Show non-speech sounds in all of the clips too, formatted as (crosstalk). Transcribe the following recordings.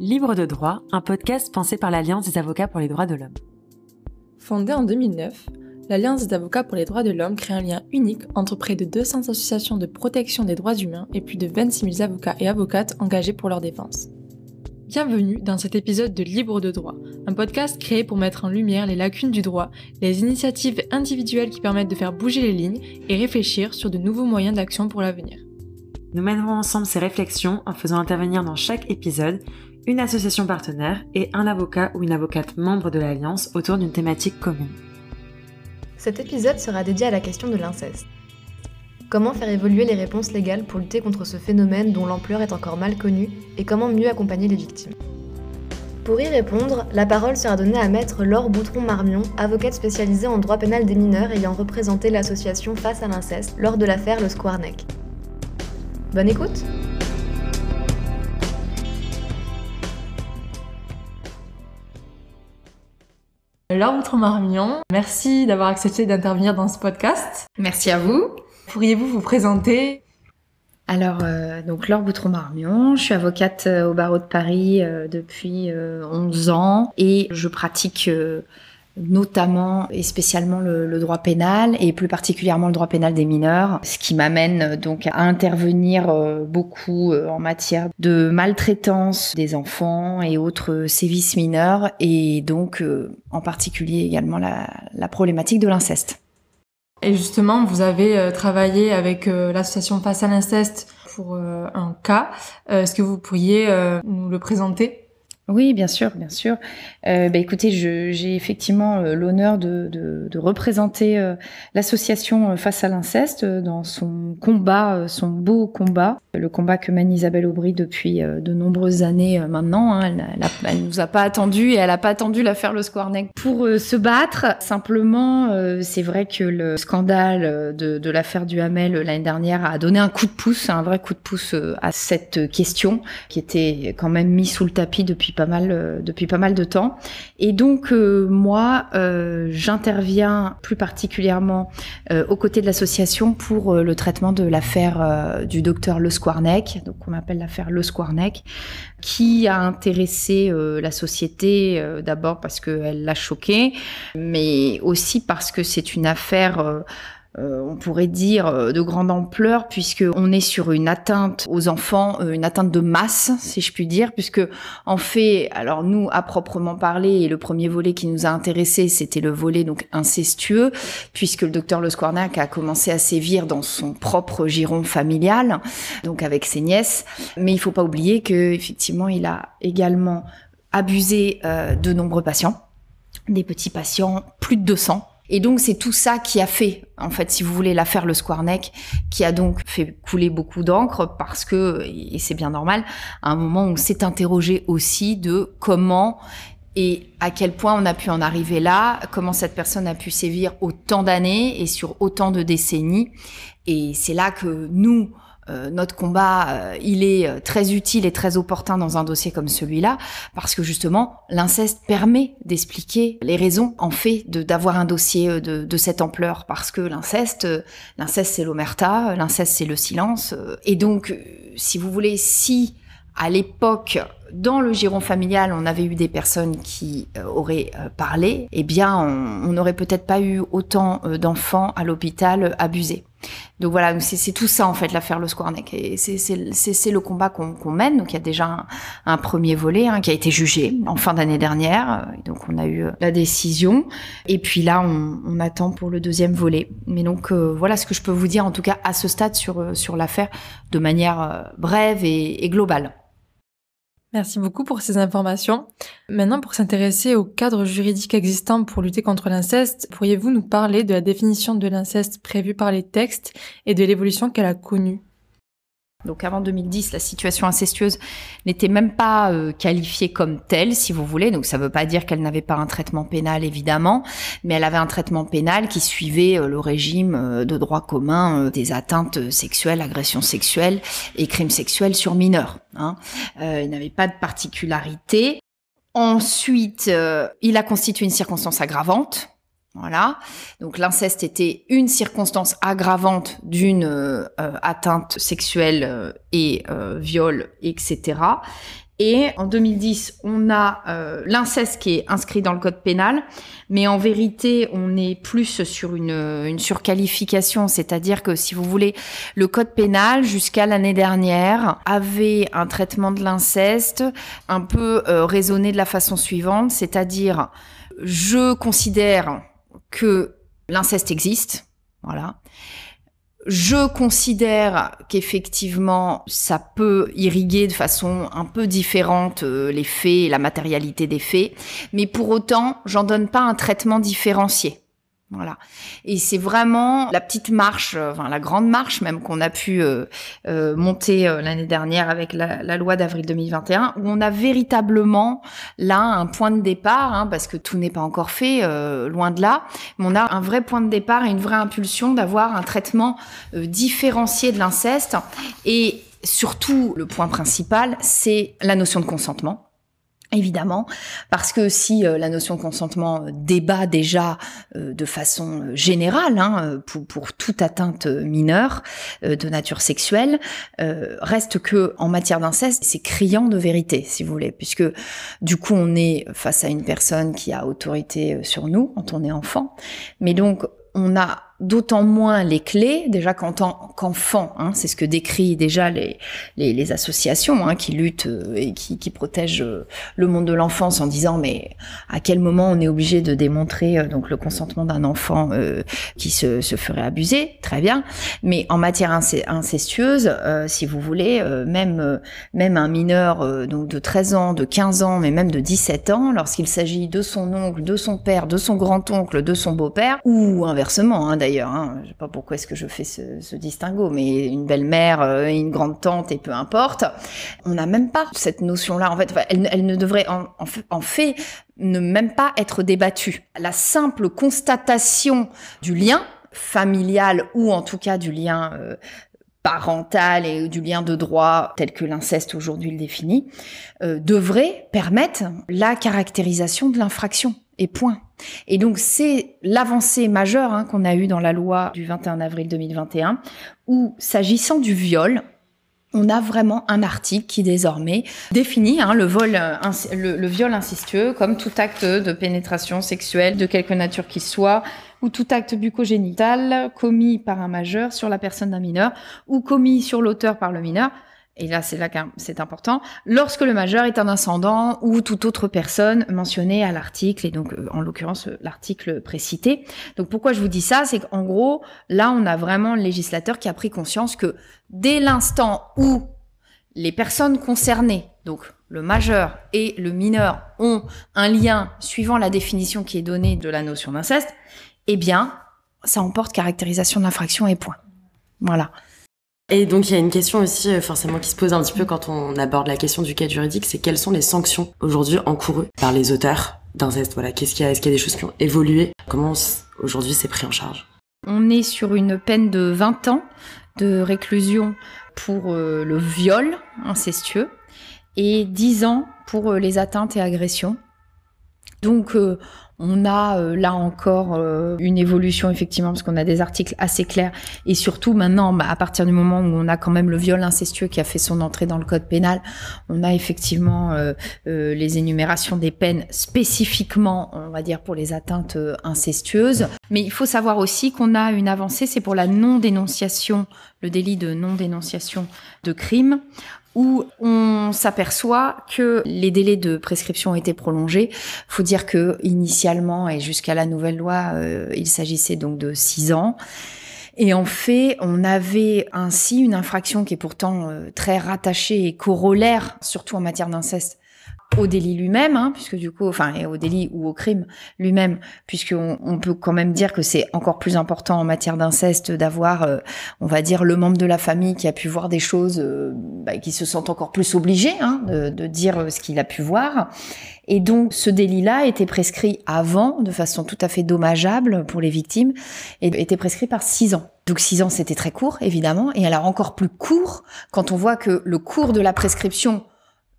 Libre de droit, un podcast pensé par l'Alliance des avocats pour les droits de l'homme. Fondée en 2009, l'Alliance des avocats pour les droits de l'homme crée un lien unique entre près de 200 associations de protection des droits humains et plus de 26 000 avocats et avocates engagés pour leur défense. Bienvenue dans cet épisode de Libre de droit, un podcast créé pour mettre en lumière les lacunes du droit, les initiatives individuelles qui permettent de faire bouger les lignes et réfléchir sur de nouveaux moyens d'action pour l'avenir. Nous mènerons ensemble ces réflexions en faisant intervenir dans chaque épisode une association partenaire et un avocat ou une avocate membre de l'Alliance autour d'une thématique commune. Cet épisode sera dédié à la question de l'inceste. Comment faire évoluer les réponses légales pour lutter contre ce phénomène dont l'ampleur est encore mal connue et comment mieux accompagner les victimes? Pour y répondre, la parole sera donnée à maître Laure Boutron-Marmion, avocate spécialisée en droit pénal des mineurs ayant représenté l'association Face à l'inceste lors de l'affaire Le Squarneck. Bonne écoute Laure Boutron-Marmion, merci d'avoir accepté d'intervenir dans ce podcast. Merci à vous. Pourriez-vous vous présenter? Alors, euh, donc Laure Boutron-Marmion, je suis avocate euh, au barreau de Paris euh, depuis 11 ans et je pratique notamment et spécialement le, droit pénal et plus particulièrement le droit pénal des mineurs, ce qui m'amène donc à intervenir beaucoup en matière de maltraitance des enfants et autres sévices mineurs et donc en particulier également la, la problématique de l'inceste. Et justement, vous avez euh, travaillé avec euh, l'association Face à l'inceste pour euh, un cas. Est-ce que vous pourriez nous le présenter? Oui, bien sûr, bien sûr. Euh, bah, écoutez, j'ai effectivement euh, l'honneur de, représenter euh, l'association Face à l'inceste dans son combat, son beau combat, le combat que mène Isabelle Aubry depuis de nombreuses années maintenant. Hein. Elle, elle, nous a pas attendu et elle a pas attendu l'affaire Le Squarneck pour se battre. Simplement, c'est vrai que le scandale de, de l'affaire du Hamel l'année dernière a donné un coup de pouce, un vrai coup de pouce à cette question qui était quand même mise sous le tapis depuis pas mal euh, depuis pas mal de temps. Et donc euh, moi, euh, j'interviens plus particulièrement aux côtés de l'association pour le traitement de l'affaire du docteur Le Squarneck, donc on appelle l'affaire Le Squarneck, qui a intéressé la société d'abord parce qu'elle l'a choqué, mais aussi parce que c'est une affaire euh, on pourrait dire euh, de grande ampleur puisque on est sur une atteinte aux enfants, euh, une atteinte de masse, si je puis dire, puisque en fait, alors nous à proprement parler, et le premier volet qui nous a intéressé, c'était le volet donc incestueux, puisque le docteur Le Squarnac a commencé à sévir dans son propre giron familial, donc avec ses nièces. Mais il faut pas oublier que effectivement, il a également abusé de nombreux patients, des petits patients, plus de 200 et donc c'est tout ça qui a fait, en fait, si vous voulez, l'affaire Le Squarneck, qui a donc fait couler beaucoup d'encre parce que, et c'est bien normal, à un moment on s'est interrogé aussi de comment et à quel point on a pu en arriver là, comment cette personne a pu sévir autant d'années et sur autant de décennies. Et c'est là que nous, euh, notre combat, euh, il est euh, très utile et très opportun dans un dossier comme celui-là, parce que justement, l'inceste permet d'expliquer les raisons, en fait, d'avoir un dossier de, de, cette ampleur, parce que l'inceste, l'inceste c'est l'omerta, l'inceste c'est le silence, et donc, si vous voulez, si à l'époque, dans le giron familial, on avait eu des personnes qui auraient parlé, eh bien, on n'aurait peut-être pas eu autant d'enfants à l'hôpital abusés. Donc voilà, c'est tout ça en fait l'affaire Le Squarneck et c'est le combat qu'on mène. Donc il y a déjà un, premier volet hein, qui a été jugé en fin d'année dernière, donc on a eu euh, la décision. Et puis là, on, on attend pour le deuxième volet. Mais donc euh, voilà ce que je peux vous dire en tout cas à ce stade sur euh, sur l'affaire de manière brève et, et globale. Merci beaucoup pour ces informations. Maintenant, pour s'intéresser au cadre juridique existant pour lutter contre l'inceste, pourriez-vous nous parler de la définition de l'inceste prévue par les textes et de l'évolution qu'elle a connue? Donc avant 2010, la situation incestueuse n'était même pas euh, qualifiée comme telle, si vous voulez. Donc ça ne veut pas dire qu'elle n'avait pas un traitement pénal, évidemment, mais elle avait un traitement pénal qui suivait euh, le régime euh, de droit commun des atteintes sexuelles, agressions sexuelles et crimes sexuels sur mineurs. Hein. il n'avait pas de particularité. Ensuite, il a constitué une circonstance aggravante voilà. Donc l'inceste était une circonstance aggravante d'une euh, atteinte sexuelle euh, et euh, viol, etc. Et en 2010, on a euh, l'inceste qui est inscrit dans le code pénal, mais en vérité, on est plus sur une, une surqualification, c'est-à-dire que si vous voulez, le code pénal jusqu'à l'année dernière avait un traitement de l'inceste un peu euh, raisonné de la façon suivante, c'est-à-dire je considère que l'inceste existe, voilà. Je considère qu'effectivement, ça peut irriguer de façon un peu différente euh, les faits la matérialité des faits, mais pour autant, j'en donne pas un traitement différencié. Voilà. Et c'est vraiment la petite marche, euh, enfin la grande marche même qu'on a pu euh, euh, monter l'année dernière avec la, loi d'avril 2021, où on a véritablement là un point de départ, hein, parce que tout n'est pas encore fait, loin de là, mais on a un vrai point de départ et une vraie impulsion d'avoir un traitement différencié de l'inceste. Et surtout, le point principal, c'est la notion de consentement Évidemment, parce que si euh, la notion de consentement euh, débat déjà euh, de façon générale hein, pour, pour, toute atteinte mineure de nature sexuelle, reste que en matière d'inceste, c'est criant de vérité, si vous voulez, puisque du coup on est face à une personne qui a autorité sur nous quand on est enfant, mais donc on a d'autant moins les clés, déjà qu'enfant, hein, c'est ce que décrit déjà les, les, les associations hein, qui luttent euh, et qui, qui protègent euh, le monde de l'enfance en disant mais à quel moment on est obligé de démontrer euh, donc le consentement d'un enfant qui se, se, ferait abuser, très bien, mais en matière incestueuse, si vous voulez, même même un mineur donc de 13 ans, de 15 ans, mais même de 17 ans, lorsqu'il s'agit de son oncle, de son père, de son grand-oncle, de son beau-père, ou inversement hein, d'ailleurs, d'ailleurs. Hein. Sais pas pourquoi est-ce que je fais ce, distinguo, mais une belle-mère, euh, une grande tante et peu importe. On n'a même pas cette notion-là. En fait, elle, ne devrait en, en, fait ne même pas être débattue. La simple constatation du lien familial ou en tout cas du lien euh, parental et du lien de droit tel que l'inceste aujourd'hui le définit, euh, devrait permettre la caractérisation de l'infraction. Et. Et donc c'est l'avancée majeure hein, qu'on a eue dans la loi du 21 avril 2021, où s'agissant du viol, on a vraiment un article qui désormais définit hein, euh, le, viol incestueux comme tout acte de pénétration sexuelle de quelque nature qu'il soit, ou tout acte bucogénital commis par un majeur sur la personne d'un mineur, ou commis sur l'auteur par le mineur, et là c'est là c'est important, lorsque le majeur est un ascendant ou toute autre personne mentionnée à l'article, et donc euh, en l'occurrence euh, l'article précité. Donc pourquoi je vous dis ça? C'est qu'en gros, là on a vraiment le législateur qui a pris conscience que dès l'instant où les personnes concernées, donc le majeur et le mineur, ont un lien suivant la définition qui est donnée de la notion d'inceste, eh bien, ça emporte caractérisation d'infraction et point. Voilà. Et donc il y a une question aussi euh, forcément qui se pose un petit peu quand on aborde la question du cadre juridique, c'est quelles sont les sanctions aujourd'hui encourues par les auteurs d'inceste? Voilà, qu'est-ce qu'il y a Est-ce qu'il y a des choses qui ont évolué? Comment aujourd'hui c'est pris en charge? On est sur une peine de 20 ans de réclusion pour euh, le viol incestueux et 10 ans pour euh, les atteintes et agressions. Donc on a euh, là encore euh, une évolution effectivement parce qu'on a des articles assez clairs et surtout maintenant bah, à partir du moment où on a quand même le viol incestueux qui a fait son entrée dans le code pénal, on a effectivement euh, les énumérations des peines spécifiquement, on va dire pour les atteintes incestueuses. Mais il faut savoir aussi qu'on a une avancée, c'est pour la non-dénonciation, le délit de non-dénonciation de crime où on s'aperçoit que les délais de prescription ont été prolongés. Faut dire que initialement et jusqu'à la nouvelle loi, euh, il s'agissait donc de six ans. Et en fait, on avait ainsi une infraction qui est pourtant euh, très rattachée et corollaire, surtout en matière d'inceste, au délit lui-même, hein, puisque du coup, enfin, et au délit ou au crime lui-même, puisqu'on on peut quand même dire que c'est encore plus important en matière d'inceste d'avoir, euh, on va dire, le membre de la famille qui a pu voir des choses, euh, bah, qui se sent encore plus obligé hein, de, de, dire euh, ce qu'il a pu voir. Et donc, ce délit-là était prescrit avant, de façon tout à fait dommageable pour les victimes, et était prescrit par six ans. Donc six ans, c'était très court, évidemment, et alors encore plus court quand on voit que le cours de la prescription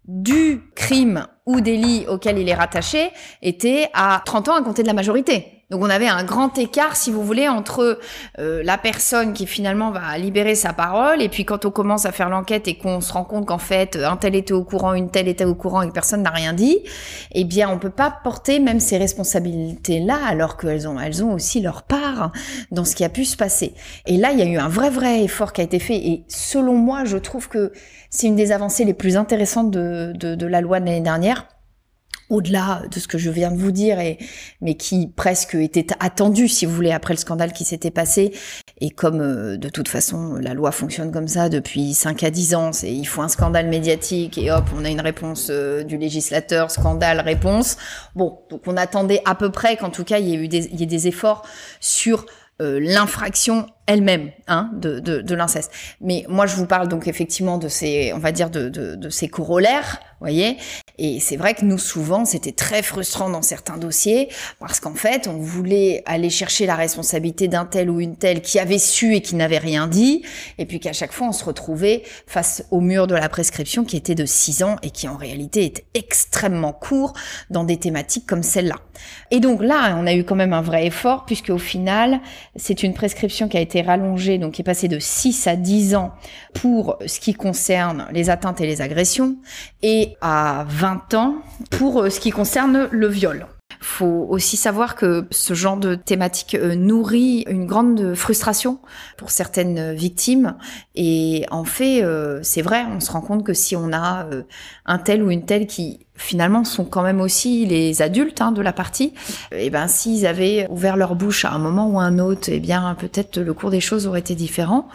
du crime ou délit auquel il est rattaché était à 30 ans à compter de la majorité. Donc on avait un grand écart, si vous voulez, entre euh, la personne qui finalement va libérer sa parole, et puis quand on commence à faire l'enquête et qu'on se rend compte qu'en fait un tel était au courant, une telle était au courant et que personne n'a rien dit, eh bien on peut pas porter même ces responsabilités-là alors qu'elles ont, elles ont aussi leur part dans ce qui a pu se passer. Et là, il y a eu un vrai vrai effort qui a été fait, et selon moi, je trouve que c'est une des avancées les plus intéressantes de, de, de la loi de l'année dernière au-delà de ce que je viens de vous dire, et, mais qui presque était attendu, si vous voulez, après le scandale qui s'était passé. Et comme euh, de toute façon, la loi fonctionne comme ça depuis 5 à 10 ans, c'est il faut un scandale médiatique et hop, on a une réponse euh, du législateur, scandale, réponse. Bon, donc on attendait à peu près qu'en tout cas, il y ait eu des, efforts sur euh, l'infraction elle-même hein, de, de, de l'inceste. Mais moi, je vous parle donc effectivement de ces, on va dire, de, de, de ces corollaires, voyez. Et c'est vrai que nous, souvent, c'était très frustrant dans certains dossiers parce qu'en fait, on voulait aller chercher la responsabilité d'un tel ou une telle qui avait su et qui n'avait rien dit, et puis qu'à chaque fois, on se retrouvait face au mur de la prescription qui était de 6 ans et qui en réalité est extrêmement court dans des thématiques comme celle-là. Et donc là, on a eu quand même un vrai effort puisque au final, c'est une prescription qui a été rallongée, donc est passée de 6 à 10 ans pour ce qui concerne les atteintes et les agressions, et à 20 ans pour euh, ce qui concerne le viol. Faut aussi savoir que ce genre de thématique euh, nourrit une grande frustration pour certaines victimes. Et en fait, euh, c'est vrai, on se rend compte que si on a un tel ou une telle qui finalement sont quand même aussi les adultes hein, de la partie, et ben s'ils avaient ouvert leur bouche à un moment ou à un autre, et bien peut-être le cours des choses aurait été différent.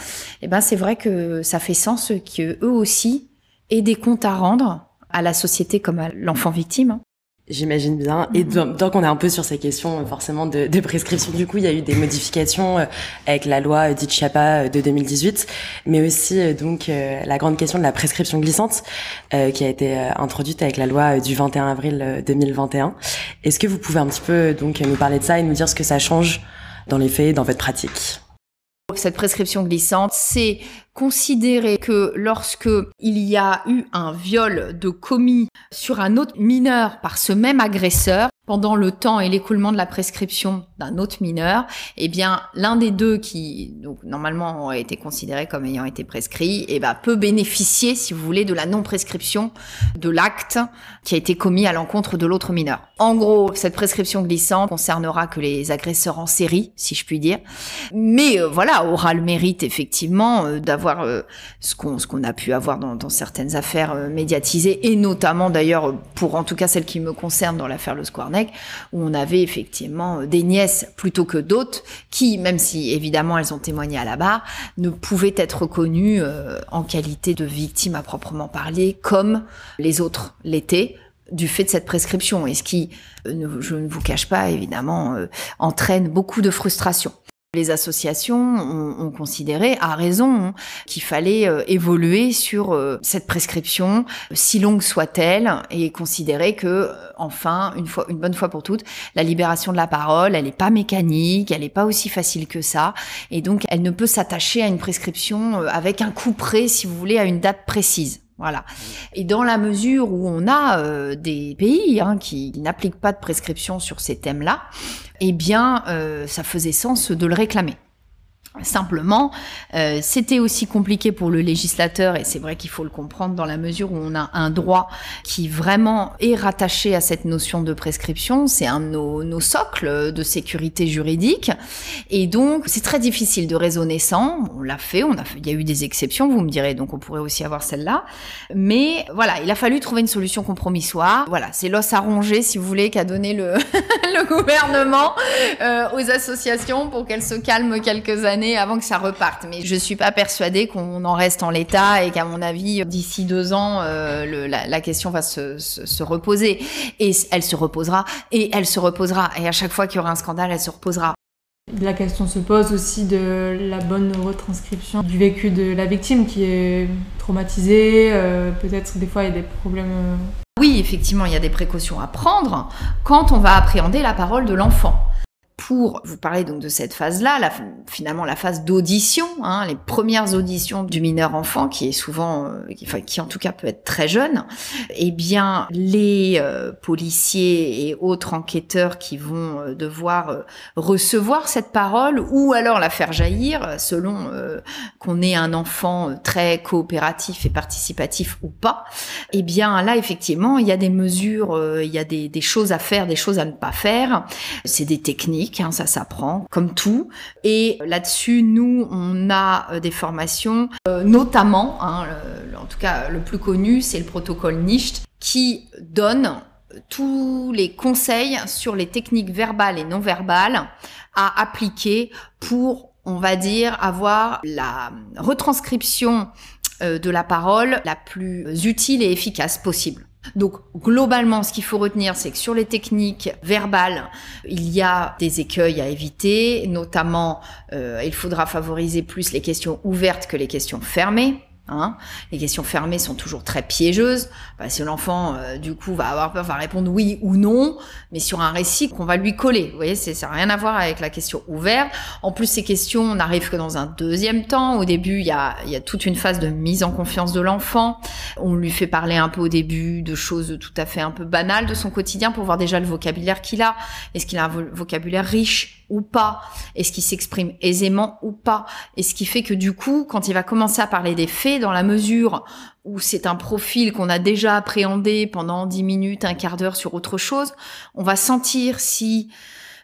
Et ben c'est vrai que ça fait sens que eux aussi aient des comptes à rendre à la société comme à l'enfant victime. J'imagine bien. Et mhm. tant qu'on est un peu sur ces questions, forcément, de, de, prescription, du coup, il y a eu des modifications euh, avec la loi dite Chapa euh, de 2018, mais aussi euh, donc la grande question de la prescription glissante qui a été introduite avec la loi du 21 avril 2021. Est-ce que vous pouvez un petit peu donc nous parler de ça et nous dire ce que ça change dans les faits, dans votre pratique? Cette prescription glissante, c'est considérer que lorsque il y a eu un viol de commis sur un autre mineur par ce même agresseur, pendant le temps et l'écoulement de la prescription d'un autre mineur, eh bien l'un des deux qui donc normalement aurait été considéré comme ayant été prescrit, eh ben peut bénéficier, si vous voulez, de la non-prescription de l'acte qui a été commis à l'encontre de l'autre mineur. En gros, cette prescription glissante concernera que les agresseurs en série, si je puis dire, mais euh, voilà aura le mérite effectivement euh, d'avoir euh, ce qu'on ce qu'on a pu avoir dans, dans certaines affaires médiatisées et notamment d'ailleurs pour en tout cas celle qui me concerne dans l'affaire Le Square où on avait effectivement des nièces plutôt que d'autres qui, même si évidemment elles ont témoigné à la barre, ne pouvaient être reconnues euh, en qualité de victimes à proprement parler comme les autres l'étaient du fait de cette prescription et ce qui, euh, je ne vous cache pas évidemment, euh, entraîne beaucoup de frustration. Les associations ont, considéré, à raison, qu'il fallait euh, évoluer sur euh, cette prescription, si longue soit-elle, et considérer que, euh, enfin, une fois, une bonne fois pour toutes, la libération de la parole, elle n'est pas mécanique, elle n'est pas aussi facile que ça, et donc elle ne peut s'attacher à une prescription avec un coup près, si vous voulez, à une date précise. Voilà. Et dans la mesure où on a des pays hein, qui n'appliquent pas de prescription sur ces thèmes-là, eh bien, euh, ça faisait sens de le réclamer. Simplement, euh, c'était aussi compliqué pour le législateur, et c'est vrai qu'il faut le comprendre dans la mesure où on a un droit qui vraiment est rattaché à cette notion de prescription. C'est un de nos, socles de sécurité juridique, et donc c'est très difficile de raisonner sans. On l'a fait, on a fait, il y a eu des exceptions, vous me direz, donc on pourrait aussi avoir celle-là. Mais voilà, il a fallu trouver une solution compromissoire. Voilà, c'est l'os à ronger, si vous voulez, qu'a donné le, (laughs) le gouvernement euh, aux associations pour qu'elles se calment quelques années avant que ça reparte. Mais je suis pas persuadée qu'on en reste en l'état et qu'à mon avis, d'ici deux ans, euh, la, question va se, reposer. Et elle se reposera. Et elle se reposera. Et à chaque fois qu'il y aura un scandale, elle se reposera. La question se pose aussi de la bonne retranscription du vécu de la victime qui est traumatisée. Euh, peut-être des fois il y a des problèmes. Euh. Oui, effectivement, il y a des précautions à prendre quand on va appréhender la parole de l'enfant pour vous parler donc de cette phase-là, la, finalement la phase d'audition, hein, les premières auditions du mineur enfant, qui est souvent, euh, enfin, qui en tout cas peut être très jeune, eh bien les euh, policiers et autres enquêteurs qui vont euh, devoir recevoir cette parole ou alors la faire jaillir, selon qu'on ait un enfant très coopératif et participatif ou pas, eh bien là effectivement il y a des mesures, il y a des choses à faire, des choses à ne pas faire. C'est des techniques, hein, ça s'apprend, comme tout. Et là-dessus, nous, on a euh, des formations, euh, notamment, hein, en tout cas le plus connu, c'est le protocole NIST, qui donne tous les conseils sur les techniques verbales et non verbales à appliquer pour, on va dire, avoir la retranscription euh, de la parole la plus utile et efficace possible. Donc globalement, ce qu'il faut retenir, c'est que sur les techniques verbales, il y a des écueils à éviter, notamment euh, il faudra favoriser plus les questions ouvertes que les questions fermées. Hein. Les questions fermées sont toujours très piégeuses. Bah, si l'enfant, euh, du coup, va avoir peur, va répondre oui ou non, mais sur un récit qu'on va lui coller. Vous voyez, ça n'a rien à voir avec la question ouverte. En plus, ces questions n'arrivent que dans un deuxième temps. Au début, il y a, y a toute une phase de mise en confiance de l'enfant. On lui fait parler un peu au début de choses tout à fait un peu banales de son quotidien pour voir déjà le vocabulaire qu'il a. Est-ce qu'il a un vocabulaire riche? Ou pas Est-ce qu'il s'exprime aisément ou pas Et ce qui fait que du coup, quand il va commencer à parler des faits, dans la mesure où c'est un profil qu'on a déjà appréhendé pendant dix minutes, un quart d'heure sur autre chose, on va sentir si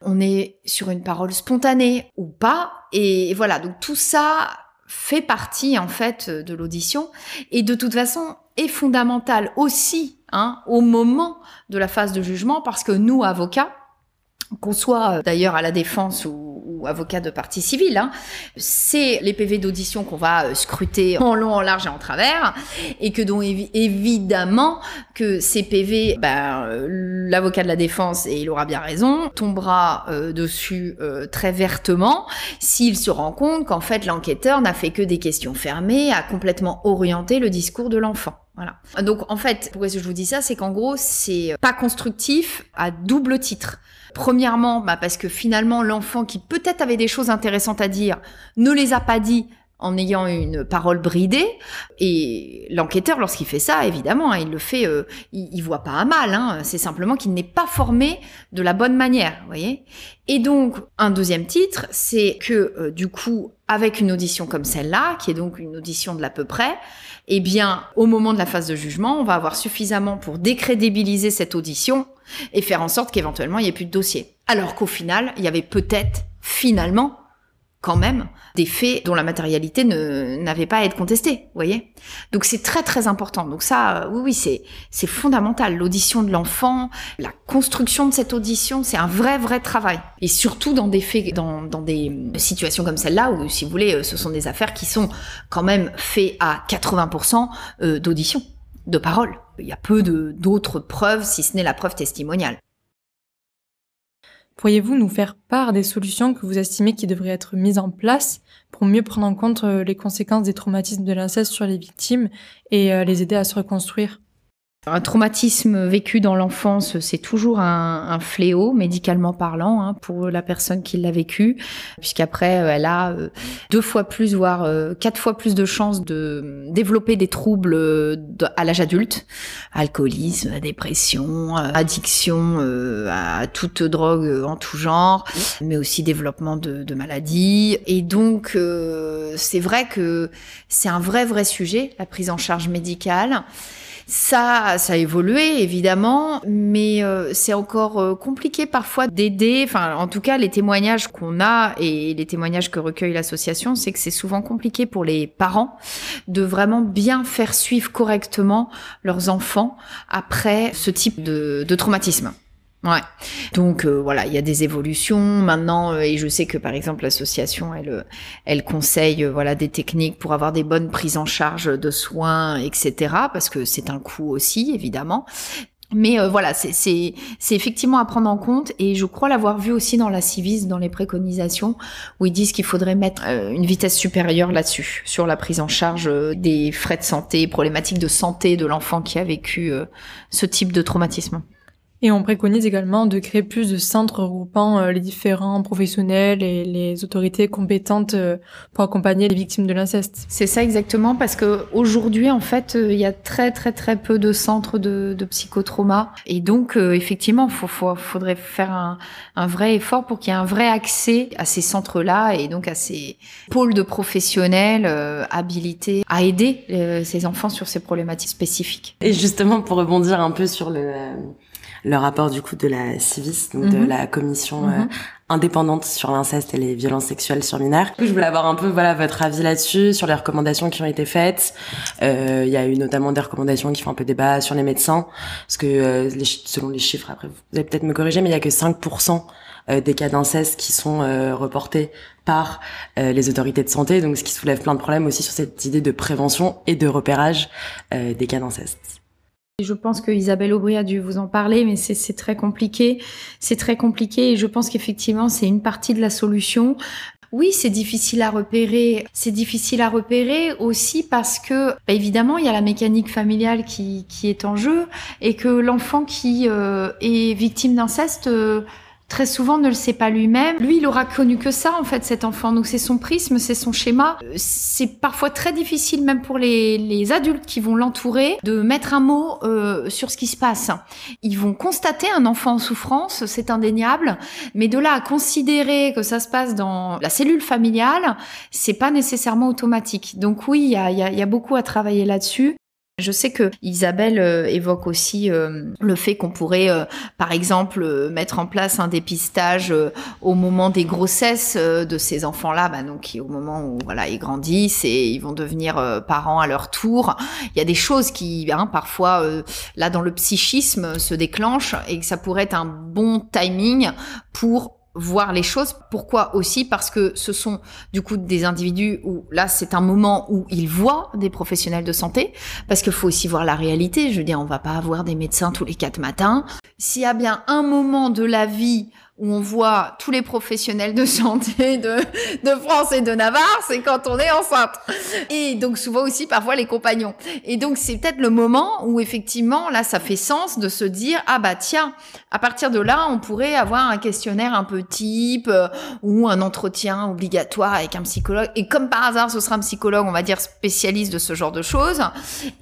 on est sur une parole spontanée ou pas. Et voilà, donc tout ça fait partie en fait de l'audition et de toute façon est fondamental aussi hein, au moment de la phase de jugement parce que nous, avocats, qu'on soit euh, d'ailleurs à la défense ou, avocat de partie civile, hein, c'est les PV d'audition qu'on va euh, scruter en long, en large et en travers, et que donc évidemment que ces PV, ben, euh, l'avocat de la défense, et il aura bien raison, tombera dessus très vertement s'il se rend compte qu'en fait l'enquêteur n'a fait que des questions fermées, a complètement orienté le discours de l'enfant. Voilà. Donc en fait, pourquoi je vous dis ça, c'est qu'en gros, c'est pas constructif à double titre. Premièrement, bah parce que finalement, l'enfant qui peut-être avait des choses intéressantes à dire ne les a pas dit en ayant une parole bridée. Et l'enquêteur, lorsqu'il fait ça, évidemment, hein, il le fait, euh, il, voit pas à mal. Hein, c'est simplement qu'il n'est pas formé de la bonne manière, voyez. Et donc, un deuxième titre, c'est que euh, du coup, avec une audition comme celle-là, qui est donc une audition de l'à peu près, eh bien, au moment de la phase de jugement, on va avoir suffisamment pour décrédibiliser cette audition et faire en sorte qu'éventuellement il n'y ait plus de dossier. Alors qu'au final, il y avait peut-être finalement quand même des faits dont la matérialité ne n'avait pas à être contestée, voyez? Donc c'est très très important. Donc ça, oui oui, c'est c'est fondamental. L'audition de l'enfant, la construction de cette audition, c'est un vrai vrai travail. Et surtout dans des faits, dans dans des situations comme celle-là où, si vous voulez, ce sont des affaires qui sont quand même faites à 80% euh, d'audition, de parole. Il y a peu de d'autres preuves, si ce n'est la preuve testimoniale. Pourriez-vous nous faire part des solutions que vous estimez qui devraient être mises en place pour mieux prendre en compte euh, les conséquences des traumatismes de l'inceste sur les victimes et euh, les aider à se reconstruire? Un traumatisme vécu dans l'enfance, c'est toujours un, un, fléau, médicalement parlant, hein, pour la personne qui l'a vécu, puisqu'après, euh, elle a euh, deux fois plus, voire euh, quatre fois plus de chances de développer des troubles à l'âge adulte, alcoolisme, dépression, addiction à toute drogue en tout genre, mais aussi développement de, de maladies. Et donc, c'est vrai que c'est un vrai, vrai sujet, la prise en charge médicale. Ça, ça a évolué évidemment, mais euh, c'est encore euh, compliqué parfois d'aider. Enfin, en tout cas, les témoignages qu'on a et les témoignages que recueille l'association, c'est que c'est souvent compliqué pour les parents de vraiment bien faire suivre correctement leurs enfants après ce type de, de traumatisme. Ouais. Donc euh, voilà, il y a des évolutions maintenant euh, et je sais que par exemple l'association elle euh, elle conseille voilà des techniques pour avoir des bonnes prises en charge de soins etc parce que c'est un coût aussi évidemment. Mais voilà, c'est c'est effectivement à prendre en compte et je crois l'avoir vu aussi dans la Civis, dans les préconisations, où ils disent qu'il faudrait mettre une vitesse supérieure là-dessus, sur la prise en charge des frais de santé, problématiques de santé de l'enfant qui a vécu ce type de traumatisme. Et on préconise également de créer plus de centres regroupant euh, les différents professionnels et les autorités compétentes euh, pour accompagner les victimes de l'inceste. C'est ça exactement parce que aujourd'hui en fait euh, il y a très très très peu de centres de, de psychotrauma et donc effectivement il faut, faudrait faire un, un vrai effort pour qu'il y ait un vrai accès à ces centres-là et donc à ces pôles de professionnels habilités à aider ces enfants sur ces problématiques spécifiques. Et justement pour rebondir un peu sur le le rapport du coup de la CIVIS, donc de mhm. la commission euh, mhm. indépendante sur l'inceste et les violences sexuelles sur mineurs. Je voulais avoir un peu voilà votre avis là-dessus, sur les recommandations qui ont été faites. Euh, il y a eu notamment des recommandations qui font un peu débat sur les médecins, parce que euh, les, selon les chiffres, après vous allez peut-être me corriger, mais il y a que 5% des cas d'inceste qui sont reportés par les autorités de santé, donc ce qui soulève plein de problèmes aussi sur cette idée de prévention et de repérage des cas d'inceste. Je pense que Isabelle Aubry a dû vous en parler, mais c'est très compliqué. C'est très compliqué et je pense qu'effectivement, c'est une partie de la solution. Oui, c'est difficile à repérer. C'est difficile à repérer aussi parce que, bah, évidemment, il y a la mécanique familiale qui, qui est en jeu et que l'enfant qui euh, est victime d'inceste euh, très souvent ne le sait pas lui-même. Lui, il aura connu que ça, en fait, cet enfant. Donc c'est son prisme, c'est son schéma. C'est parfois très difficile, même pour les, les adultes qui vont l'entourer, de mettre un mot euh, sur ce qui se passe. Ils vont constater un enfant en souffrance, c'est indéniable, mais de là à considérer que ça se passe dans la cellule familiale, c'est pas nécessairement automatique. Donc oui, il y a, y a beaucoup à travailler là-dessus. Je sais que Isabelle euh, évoque aussi euh, le fait qu'on pourrait, euh, par exemple, mettre en place un dépistage au moment des grossesses de ces enfants-là, bah, donc au moment où voilà ils grandissent et ils vont devenir parents à leur tour. Il y a des choses qui, hein, parfois, là dans le psychisme, se déclenchent et que ça pourrait être un bon timing pour voir les choses. Pourquoi aussi? Parce que ce sont du coup des individus où là c'est un moment où ils voient des professionnels de santé. Parce qu'il faut aussi voir la réalité. Je veux dire, on va pas avoir des médecins tous les quatre matins. S'il y a bien un moment de la vie où on voit tous les professionnels de santé de, de France et de Navarre, c'est quand on est enceinte. Et donc souvent aussi parfois les compagnons. Et donc c'est peut-être le moment où effectivement là ça fait sens de se dire ah bah tiens à partir de là on pourrait avoir un questionnaire un peu type euh, ou un entretien obligatoire avec un psychologue. Et comme par hasard ce sera un psychologue on va dire spécialiste de ce genre de choses.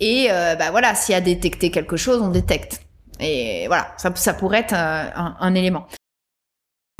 Et euh, bah voilà s'il y a détecté quelque chose on détecte. Et voilà, ça, ça pourrait être euh, un, un élément.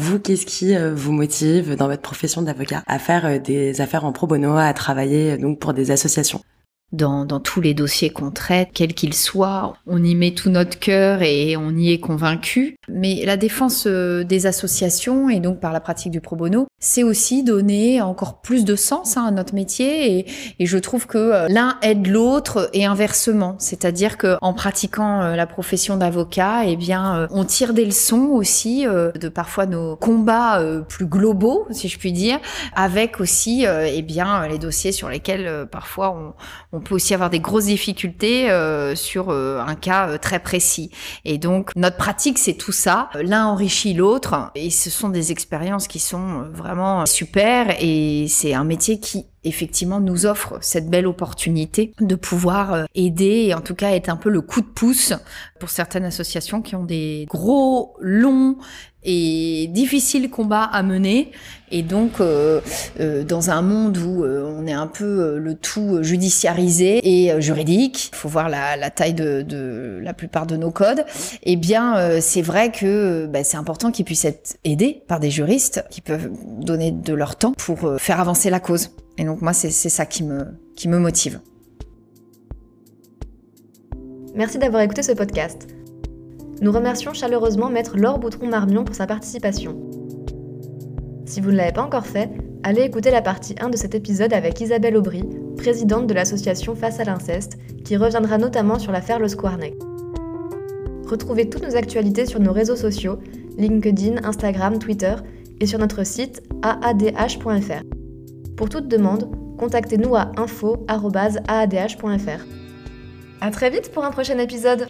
Vous, qu'est-ce qui euh, vous motive dans votre profession d'avocat à faire euh, des affaires en pro bono, à travailler donc pour des associations? Dans, dans, tous les dossiers qu'on traite, quels qu'ils soient. On y met tout notre cœur et on y est convaincu. Mais la défense euh, des associations et donc par la pratique du pro bono, c'est aussi donner encore plus de sens hein, à notre métier et, je trouve que euh, l'un aide l'autre et inversement. C'est-à-dire que en pratiquant euh, la profession d'avocat, eh bien, on tire des leçons aussi de parfois nos combats plus globaux, si je puis dire, avec aussi, eh bien, les dossiers sur lesquels parfois on peut aussi avoir des grosses difficultés euh, sur euh, un cas euh, très précis. Et donc notre pratique, c'est tout ça. L'un enrichit l'autre et ce sont des expériences qui sont vraiment super et c'est un métier qui effectivement nous offre cette belle opportunité de pouvoir aider et en tout cas être un peu le coup de pouce pour certaines associations qui ont des gros, longs et difficiles combats à mener et donc, euh, euh, dans un monde où euh, on est un peu le tout judiciarisé et juridique, il faut voir la, la taille de, de, la plupart de nos codes, eh bien, c'est vrai que bah, c'est important qu'ils puissent être aidés par des juristes qui peuvent donner de leur temps pour faire avancer la cause. Et donc, moi, c'est ça qui me, qui me motive. Merci d'avoir écouté ce podcast. Nous remercions chaleureusement Maître Laure Boutron-Marmion pour sa participation. Si vous ne l'avez pas encore fait, allez écouter la partie 1 de cet épisode avec Isabelle Aubry, présidente de l'association Face à l'inceste, qui reviendra notamment sur l'affaire Le Squarneck. Retrouvez toutes nos actualités sur nos réseaux sociaux, LinkedIn, Instagram, Twitter et sur notre site aadh.fr. Pour toute demande, contactez-nous à info.aadh.fr. À très vite pour un prochain épisode